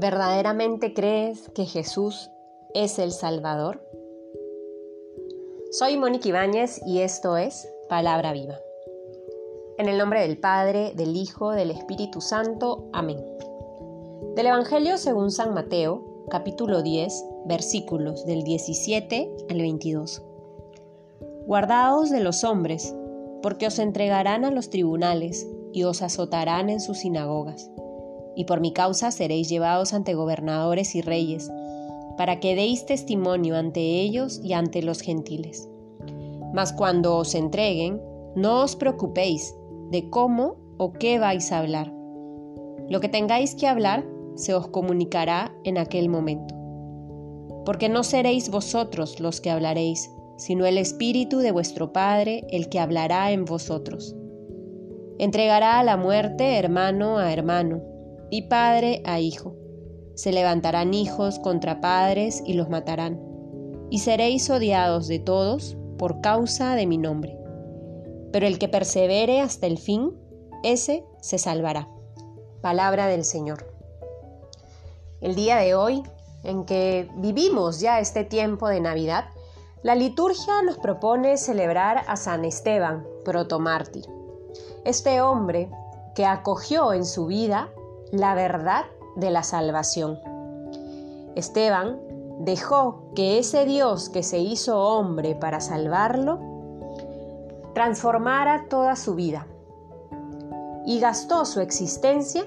¿Verdaderamente crees que Jesús es el Salvador? Soy Mónica Ibáñez y esto es Palabra Viva. En el nombre del Padre, del Hijo, del Espíritu Santo. Amén. Del Evangelio según San Mateo, capítulo 10, versículos del 17 al 22. Guardaos de los hombres, porque os entregarán a los tribunales y os azotarán en sus sinagogas y por mi causa seréis llevados ante gobernadores y reyes, para que deis testimonio ante ellos y ante los gentiles. Mas cuando os entreguen, no os preocupéis de cómo o qué vais a hablar. Lo que tengáis que hablar se os comunicará en aquel momento. Porque no seréis vosotros los que hablaréis, sino el Espíritu de vuestro Padre el que hablará en vosotros. Entregará a la muerte hermano a hermano y padre a hijo. Se levantarán hijos contra padres y los matarán, y seréis odiados de todos por causa de mi nombre. Pero el que persevere hasta el fin, ese se salvará. Palabra del Señor. El día de hoy, en que vivimos ya este tiempo de Navidad, la liturgia nos propone celebrar a San Esteban, protomártir. Este hombre que acogió en su vida la verdad de la salvación. Esteban dejó que ese Dios que se hizo hombre para salvarlo transformara toda su vida y gastó su existencia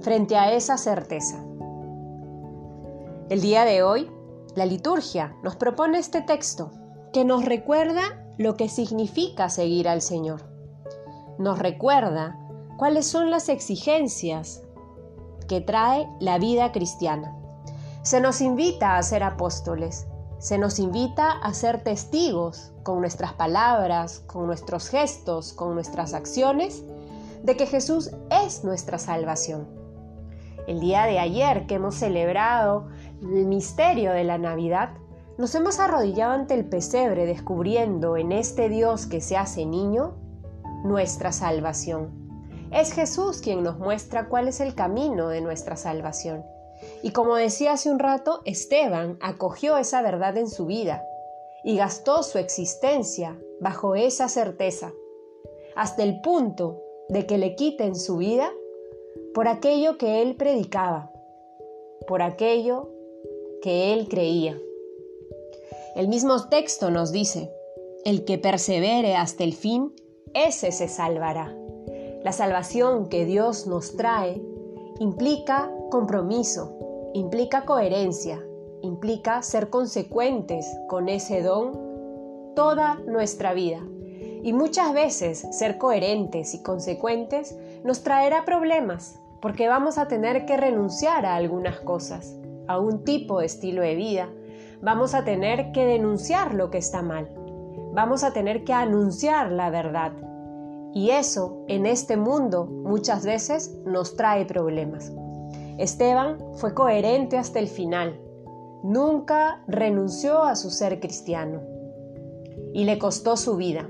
frente a esa certeza. El día de hoy, la liturgia nos propone este texto que nos recuerda lo que significa seguir al Señor. Nos recuerda cuáles son las exigencias que trae la vida cristiana. Se nos invita a ser apóstoles, se nos invita a ser testigos con nuestras palabras, con nuestros gestos, con nuestras acciones, de que Jesús es nuestra salvación. El día de ayer que hemos celebrado el misterio de la Navidad, nos hemos arrodillado ante el pesebre descubriendo en este Dios que se hace niño nuestra salvación. Es Jesús quien nos muestra cuál es el camino de nuestra salvación. Y como decía hace un rato, Esteban acogió esa verdad en su vida y gastó su existencia bajo esa certeza, hasta el punto de que le quiten su vida por aquello que él predicaba, por aquello que él creía. El mismo texto nos dice, el que persevere hasta el fin, ese se salvará. La salvación que Dios nos trae implica compromiso, implica coherencia, implica ser consecuentes con ese don toda nuestra vida. Y muchas veces ser coherentes y consecuentes nos traerá problemas porque vamos a tener que renunciar a algunas cosas, a un tipo de estilo de vida. Vamos a tener que denunciar lo que está mal. Vamos a tener que anunciar la verdad y eso en este mundo muchas veces nos trae problemas. Esteban fue coherente hasta el final. Nunca renunció a su ser cristiano. Y le costó su vida.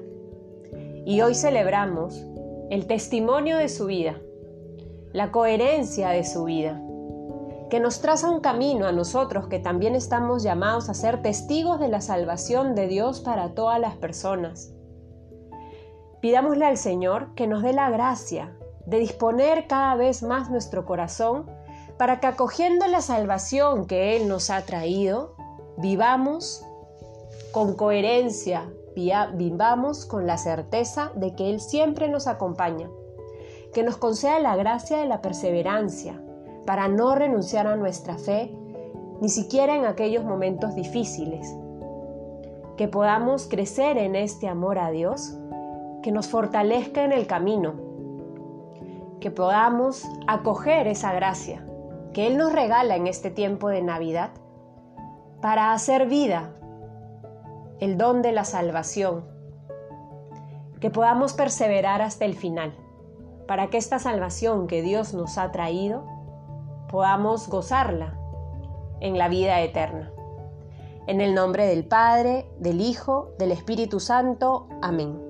Y hoy celebramos el testimonio de su vida, la coherencia de su vida, que nos traza un camino a nosotros que también estamos llamados a ser testigos de la salvación de Dios para todas las personas Pidámosle al Señor que nos dé la gracia de disponer cada vez más nuestro corazón para que acogiendo la salvación que Él nos ha traído, vivamos con coherencia, vivamos con la certeza de que Él siempre nos acompaña, que nos conceda la gracia de la perseverancia para no renunciar a nuestra fe, ni siquiera en aquellos momentos difíciles, que podamos crecer en este amor a Dios que nos fortalezca en el camino, que podamos acoger esa gracia que Él nos regala en este tiempo de Navidad para hacer vida el don de la salvación, que podamos perseverar hasta el final, para que esta salvación que Dios nos ha traído podamos gozarla en la vida eterna. En el nombre del Padre, del Hijo, del Espíritu Santo. Amén.